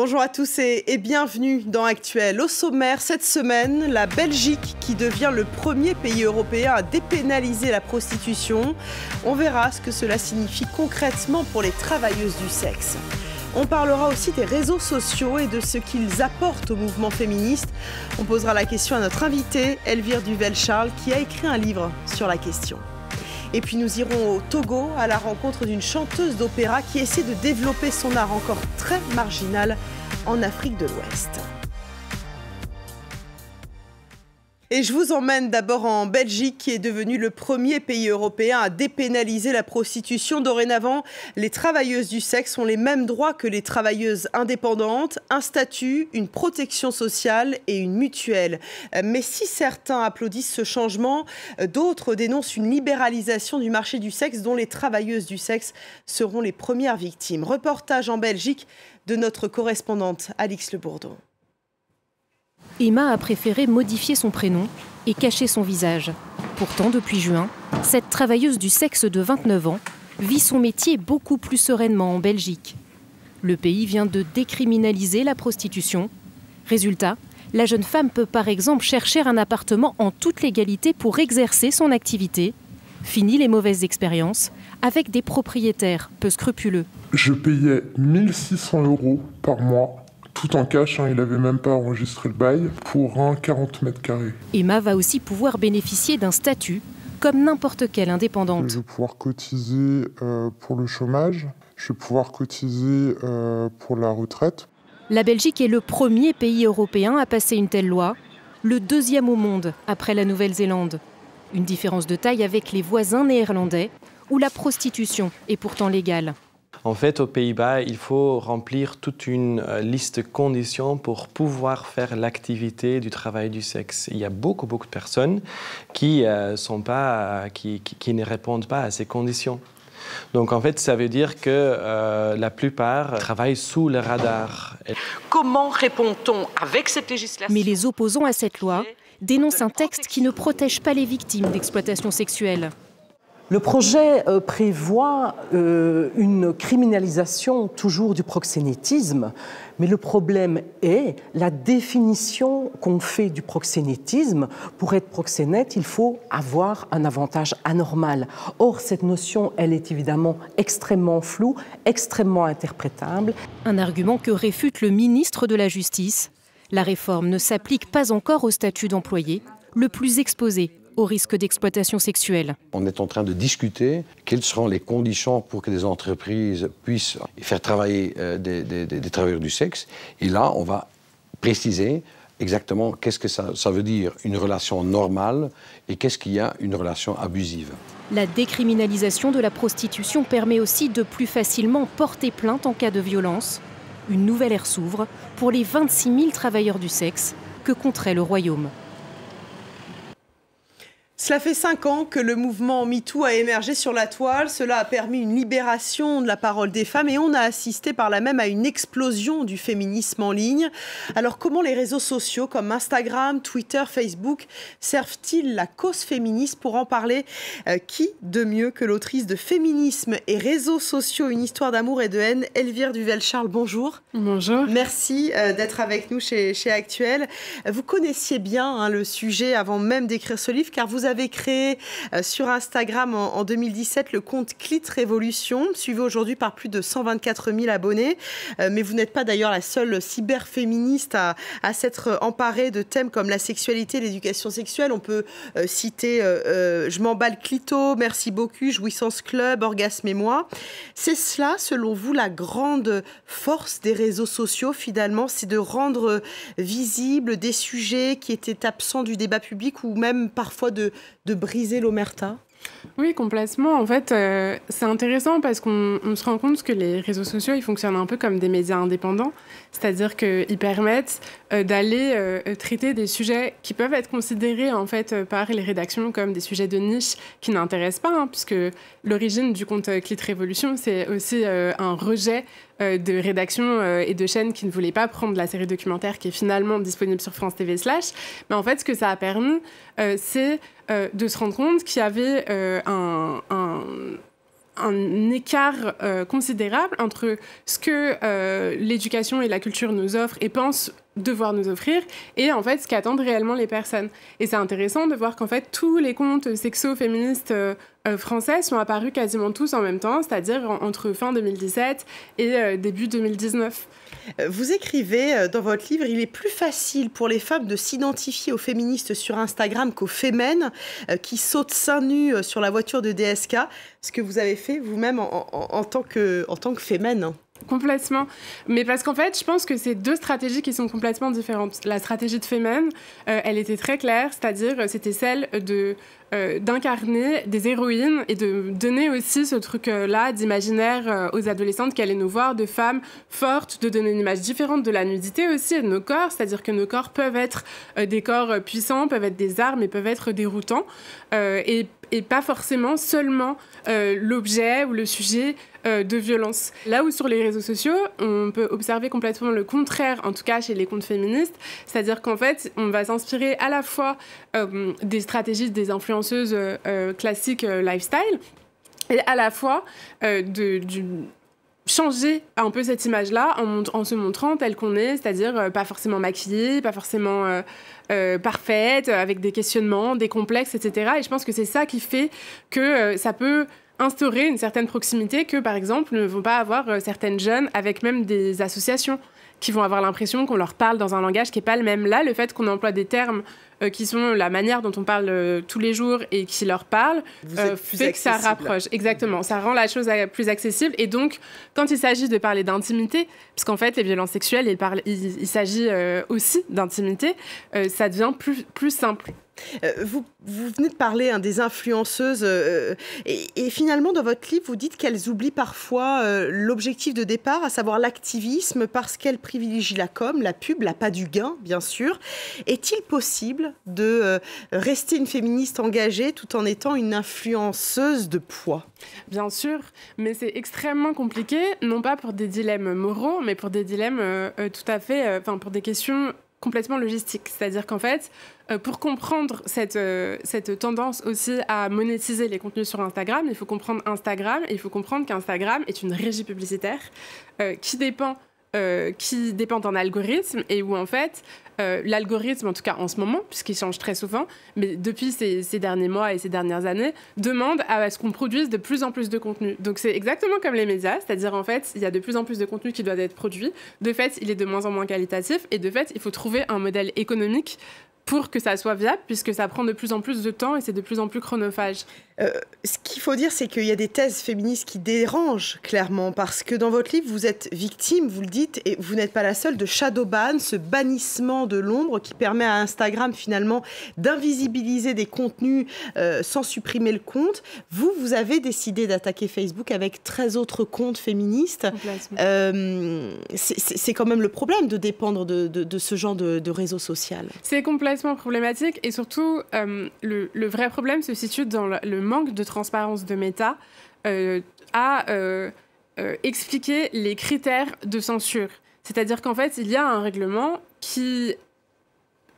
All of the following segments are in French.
Bonjour à tous et, bienvenue dans Actuel. Au sommaire, cette semaine, la Belgique qui devient le premier pays européen à dépénaliser la prostitution. On verra ce que cela signifie concrètement pour les travailleuses du sexe. On parlera aussi des réseaux sociaux et de ce qu'ils apportent au mouvement féministe. On posera la question à notre invitée, Elvire Duvel-Charles, qui a écrit un livre sur la question. Et puis nous irons au Togo à la rencontre d'une chanteuse d'opéra qui essaie de développer son art encore très marginal en Afrique de l'Ouest. Et je vous emmène d'abord en Belgique, qui est devenu le premier pays européen à dépénaliser la prostitution. Dorénavant, les travailleuses du sexe ont les mêmes droits que les travailleuses indépendantes, un statut, une protection sociale et une mutuelle. Mais si certains applaudissent ce changement, d'autres dénoncent une libéralisation du marché du sexe dont les travailleuses du sexe seront les premières victimes. Reportage en Belgique de notre correspondante Alix Le Bourdon. Emma a préféré modifier son prénom et cacher son visage. Pourtant, depuis juin, cette travailleuse du sexe de 29 ans vit son métier beaucoup plus sereinement en Belgique. Le pays vient de décriminaliser la prostitution. Résultat, la jeune femme peut par exemple chercher un appartement en toute légalité pour exercer son activité. Fini les mauvaises expériences avec des propriétaires peu scrupuleux. Je payais 1600 euros par mois tout en cash, hein, il n'avait même pas enregistré le bail, pour un 40 mètres carrés. Emma va aussi pouvoir bénéficier d'un statut comme n'importe quelle indépendante. Je vais pouvoir cotiser euh, pour le chômage, je vais pouvoir cotiser euh, pour la retraite. La Belgique est le premier pays européen à passer une telle loi, le deuxième au monde après la Nouvelle-Zélande. Une différence de taille avec les voisins néerlandais, où la prostitution est pourtant légale. En fait, aux Pays-Bas, il faut remplir toute une euh, liste de conditions pour pouvoir faire l'activité du travail du sexe. Il y a beaucoup, beaucoup de personnes qui, euh, sont pas, qui, ne répondent pas à ces conditions. Donc en fait, ça veut dire que euh, la plupart travaillent sous le radar. Comment répond-on avec cette législation? Mais les opposants à cette loi dénoncent un texte qui ne protège pas les victimes d'exploitation sexuelle. Le projet euh, prévoit euh, une criminalisation toujours du proxénétisme, mais le problème est la définition qu'on fait du proxénétisme. Pour être proxénète, il faut avoir un avantage anormal. Or, cette notion, elle est évidemment extrêmement floue, extrêmement interprétable. Un argument que réfute le ministre de la Justice. La réforme ne s'applique pas encore au statut d'employé, le plus exposé au risque d'exploitation sexuelle. On est en train de discuter quelles seront les conditions pour que les entreprises puissent faire travailler euh, des, travailleurs du sexe. Et là, on va préciser exactement qu'est-ce que ça, ça, veut dire une relation normale et qu'est-ce qu'il y a une relation abusive. La décriminalisation de la prostitution permet aussi de plus facilement porter plainte en cas de violence. Une nouvelle ère s'ouvre pour les 26 000 travailleurs du sexe que compterait le Royaume. Cela fait cinq ans que le mouvement MeToo a émergé sur la toile. Cela a permis une libération de la parole des femmes et on a assisté par là même à une explosion du féminisme en ligne. Alors comment les réseaux sociaux comme Instagram, Twitter, Facebook servent-ils la cause féministe? Pour en parler, euh, qui de mieux que l'autrice de Féminisme et réseaux sociaux, une histoire d'amour et de haine, Elvire Duvel-Charles, bonjour. Bonjour. Merci euh, d'être avec nous chez, chez Actuel. Vous connaissiez bien hein, le sujet avant même d'écrire ce livre car vous avez créé euh, sur Instagram en, 2017 le compte Clit Révolution, suivi aujourd'hui par plus de 124 000 abonnés. Euh, mais vous n'êtes pas d'ailleurs la seule cyberféministe à, s'être emparée de thèmes comme la sexualité, l'éducation sexuelle. On peut euh, citer Je m'emballe clito, Merci beaucoup, Jouissance Club, Orgasme et moi. C'est cela, selon vous, la grande force des réseaux sociaux finalement, c'est de rendre visibles des sujets qui étaient absents du débat public ou même parfois de, de briser l'omerta? Oui, complètement. En fait, euh, c'est intéressant parce qu'on se rend compte que les réseaux sociaux, ils fonctionnent un peu comme des médias indépendants, c'est-à-dire qu'ils permettent euh, d'aller euh, traiter des sujets qui peuvent être considérés en fait par les rédactions comme des sujets de niche qui n'intéressent pas, hein, puisque l'origine du compte Clit Révolution, c'est aussi un rejet de rédactions et de chaînes qui ne voulaient pas prendre la série documentaire qui est finalement disponible sur France TV slash. Mais en fait, ce que ça a permis, c'est de se rendre compte qu'il y avait un, un écart considérable entre ce que l'éducation et la culture nous offrent et pensent devoir nous offrir et en fait ce qu'attendent réellement les personnes. Et c'est intéressant de voir qu'en fait tous les comptes sexo-féministes euh, euh, français sont apparus quasiment tous en même temps, c'est-à-dire entre fin 2017 et euh, début 2019. Vous écrivez dans votre livre, il est plus facile pour les femmes de s'identifier aux féministes sur Instagram qu'aux fémènes qui sautent seins nus sur la voiture de DSK, ce que vous avez fait vous-même en, tant que, en que fémène. Complètement. Mais parce qu'en fait, je pense que c'est deux stratégies qui sont complètement différentes. La stratégie de Femen, euh, elle était très claire, c'est-à-dire euh, c'était celle de euh, d'incarner des héroïnes et de donner aussi ce truc-là d'imaginaire aux adolescentes qui allaient nous voir, de femmes fortes, de donner une image différente de la nudité aussi et de nos corps, c'est-à-dire que nos corps peuvent être des corps puissants, peuvent être des armes et peuvent être déroutants. et et pas forcément seulement euh, l'objet ou le sujet euh, de violence. Là où sur les réseaux sociaux, on peut observer complètement le contraire, en tout cas chez les comptes féministes, c'est-à-dire qu'en fait, on va s'inspirer à la fois euh, des stratégies des influenceuses classiques lifestyle, et à la fois de, changer un peu cette image-là en, se montrant telle qu'on est, c'est-à-dire pas forcément maquillée, pas forcément euh, parfaite, avec des questionnements, des complexes, etc. Et je pense que c'est ça qui fait que euh, ça peut instaurer une certaine proximité que, par exemple, ne vont pas avoir euh, certaines jeunes avec même des associations qui vont avoir l'impression qu'on leur parle dans un langage qui n'est pas le même. Là, le fait qu'on emploie des termes euh, qui sont la manière dont on parle euh, tous les jours et qui leur parlent, euh, fait que ça rapproche. Exactement, ça rend la chose plus accessible. Et donc, quand il s'agit de parler d'intimité, parce qu'en fait, les violences sexuelles, il, il, s'agit aussi d'intimité, ça devient plus, plus simple. Vous, vous, venez de parler hein, des influenceuses euh, et, finalement dans votre livre vous dites qu'elles oublient parfois euh, l'objectif de départ, à savoir l'activisme, parce qu'elles privilégient la com, la pub, la pas du gain bien sûr. Est-il possible de rester une féministe engagée tout en étant une influenceuse de poids? Bien sûr, mais c'est extrêmement compliqué, non pas pour des dilemmes moraux, mais pour des dilemmes tout à fait, enfin pour des questions complètement logistiques. C'est-à-dire qu'en fait, euh, pour comprendre cette, euh, cette tendance aussi à monétiser les contenus sur Instagram, il faut comprendre Instagram et il faut comprendre qu'Instagram est une régie publicitaire euh, qui dépend qui dépend d'un algorithme et où en fait l'algorithme, en tout cas en ce moment, puisqu'il change très souvent, mais depuis ces, ces, derniers mois et ces dernières années, demande à ce qu'on produise de plus en plus de contenu. Donc c'est exactement comme les médias, c'est-à-dire en fait il y a de plus en plus de contenu qui doit être produit. De fait, il est de moins en moins qualitatif et de fait il faut trouver un modèle économique pour que ça soit viable, puisque ça prend de plus en plus de temps et c'est de plus en plus chronophage. Euh, ce qu'il faut dire, c'est qu'il y a des thèses féministes qui dérangent clairement, parce que dans votre livre, vous êtes victime, vous le dites, et vous n'êtes pas la seule, de shadow ban, ce bannissement de l'ombre qui permet à Instagram finalement d'invisibiliser des contenus euh, sans supprimer le compte. Vous, vous avez décidé d'attaquer Facebook avec 13 autres comptes féministes. Euh, c'est quand même le problème de dépendre de, ce genre de, de réseau social. C'est complètement problématique, et surtout, le, le, vrai problème se situe dans le manque de transparence de Meta euh, à euh, euh, expliquer les critères de censure. C'est-à-dire qu'en fait, il y a un règlement qui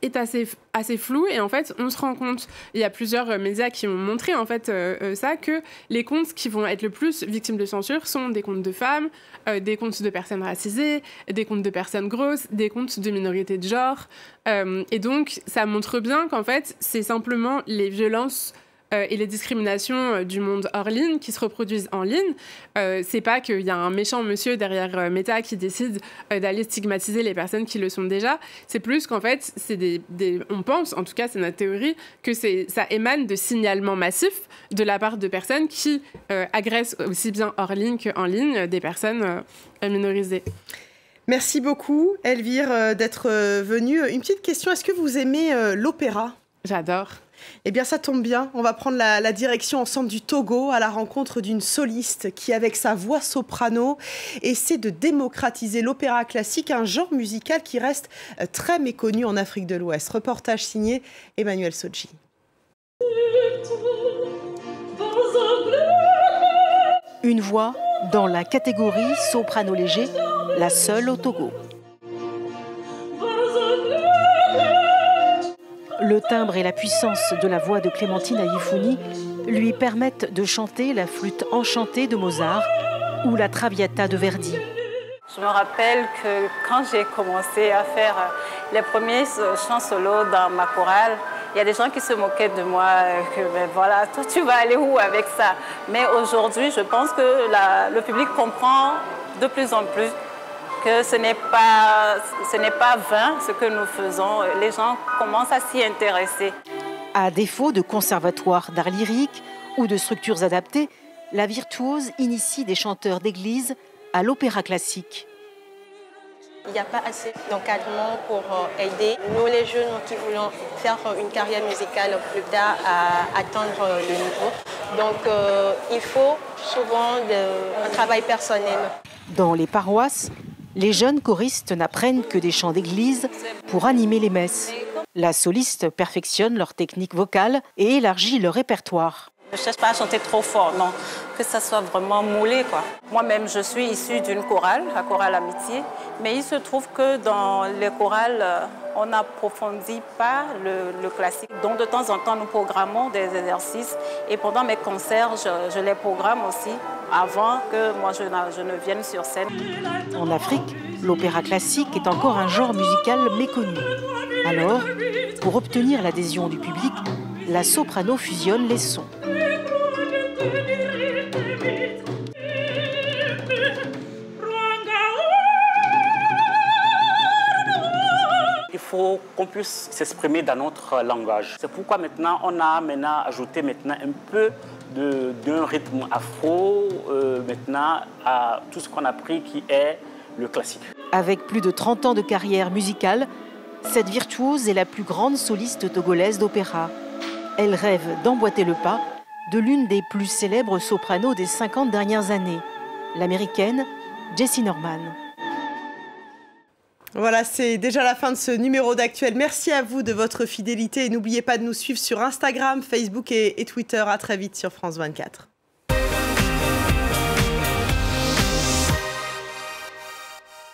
est assez, assez flou et en fait on se rend compte, il y a plusieurs médias qui ont montré en fait ça, que les comptes qui vont être le plus victimes de censure sont des comptes de femmes, des comptes de personnes racisées, des comptes de personnes grosses, des comptes de minorités de genre et donc ça montre bien qu'en fait c'est simplement les violences euh, et les discriminations euh, du monde hors ligne qui se reproduisent en ligne. Euh, c'est pas qu'il y a un méchant monsieur derrière Meta qui décide d'aller stigmatiser les personnes qui le sont déjà. C'est plus qu'en fait, c'est des, on pense, en tout cas c'est notre théorie, que ça émane de signalements massifs de la part de personnes qui agressent aussi bien hors ligne qu'en ligne des personnes minorisées. Merci beaucoup, Elvire, d'être venue. Une petite question, est-ce que vous aimez l'opéra? J'adore. Eh bien, ça tombe bien. On va prendre la, direction ensemble du Togo à la rencontre d'une soliste qui, avec sa voix soprano, essaie de démocratiser l'opéra classique, un genre musical qui reste euh, très méconnu en Afrique de l'Ouest. Reportage signé Emmanuel Soji. Une voix dans la catégorie soprano léger, la seule au Togo. Le timbre et la puissance de la voix de Clémentine Ayifouni lui permettent de chanter la flûte enchantée de Mozart ou la Traviata de Verdi. Je me rappelle que quand j'ai commencé à faire les premiers chants solo dans ma chorale, il y a des gens qui se moquaient de moi, que ben voilà, toi tu vas aller où avec ça? Mais aujourd'hui, je pense que le public comprend de plus en plus que ce n'est pas, ce n'est pas vain ce que nous faisons. Les gens commencent à s'y intéresser. À défaut de conservatoires d'art lyrique ou de structures adaptées, la virtuose initie des chanteurs d'église à l'opéra classique. Il n'y a pas assez d'encadrement pour euh, aider nous les jeunes qui voulons faire une carrière musicale plus tard à atteindre le niveau. Donc euh, il faut souvent un travail personnel. Dans les paroisses, les jeunes choristes n'apprennent que des chants d'église pour animer les messes. La soliste perfectionne leur technique vocale et élargit leur répertoire. Je ne cherche pas à chanter trop fort, non. Que ça soit vraiment moulé, quoi. Moi-même, je suis issue d'une chorale, la chorale Amitié. Mais il se trouve que dans les chorales, euh, on n'approfondit pas le, classique. Donc, de temps en temps, nous programmons des exercices. Et pendant mes concerts, je, les programme aussi avant que moi, je, je ne vienne sur scène. En Afrique, l'opéra classique est encore un genre musical méconnu. Alors, pour obtenir l'adhésion du public, la soprano fusionne les sons. Faut qu'on puisse s'exprimer dans notre langage. C'est pourquoi maintenant on a maintenant ajouté maintenant un peu d'un rythme afro euh, maintenant à tout ce qu'on a pris qui est le classique. Avec plus de 30 ans de carrière musicale, cette virtuose est la plus grande soliste togolaise d'opéra. Elle rêve d'emboîter le pas de l'une des plus célèbres sopranos des 50 dernières années, l'américaine Jessie Norman. Voilà, c'est déjà la fin de ce numéro d'actuel. Merci à vous de votre fidélité et n'oubliez pas de nous suivre sur Instagram, Facebook et, et Twitter. À très vite sur France 24.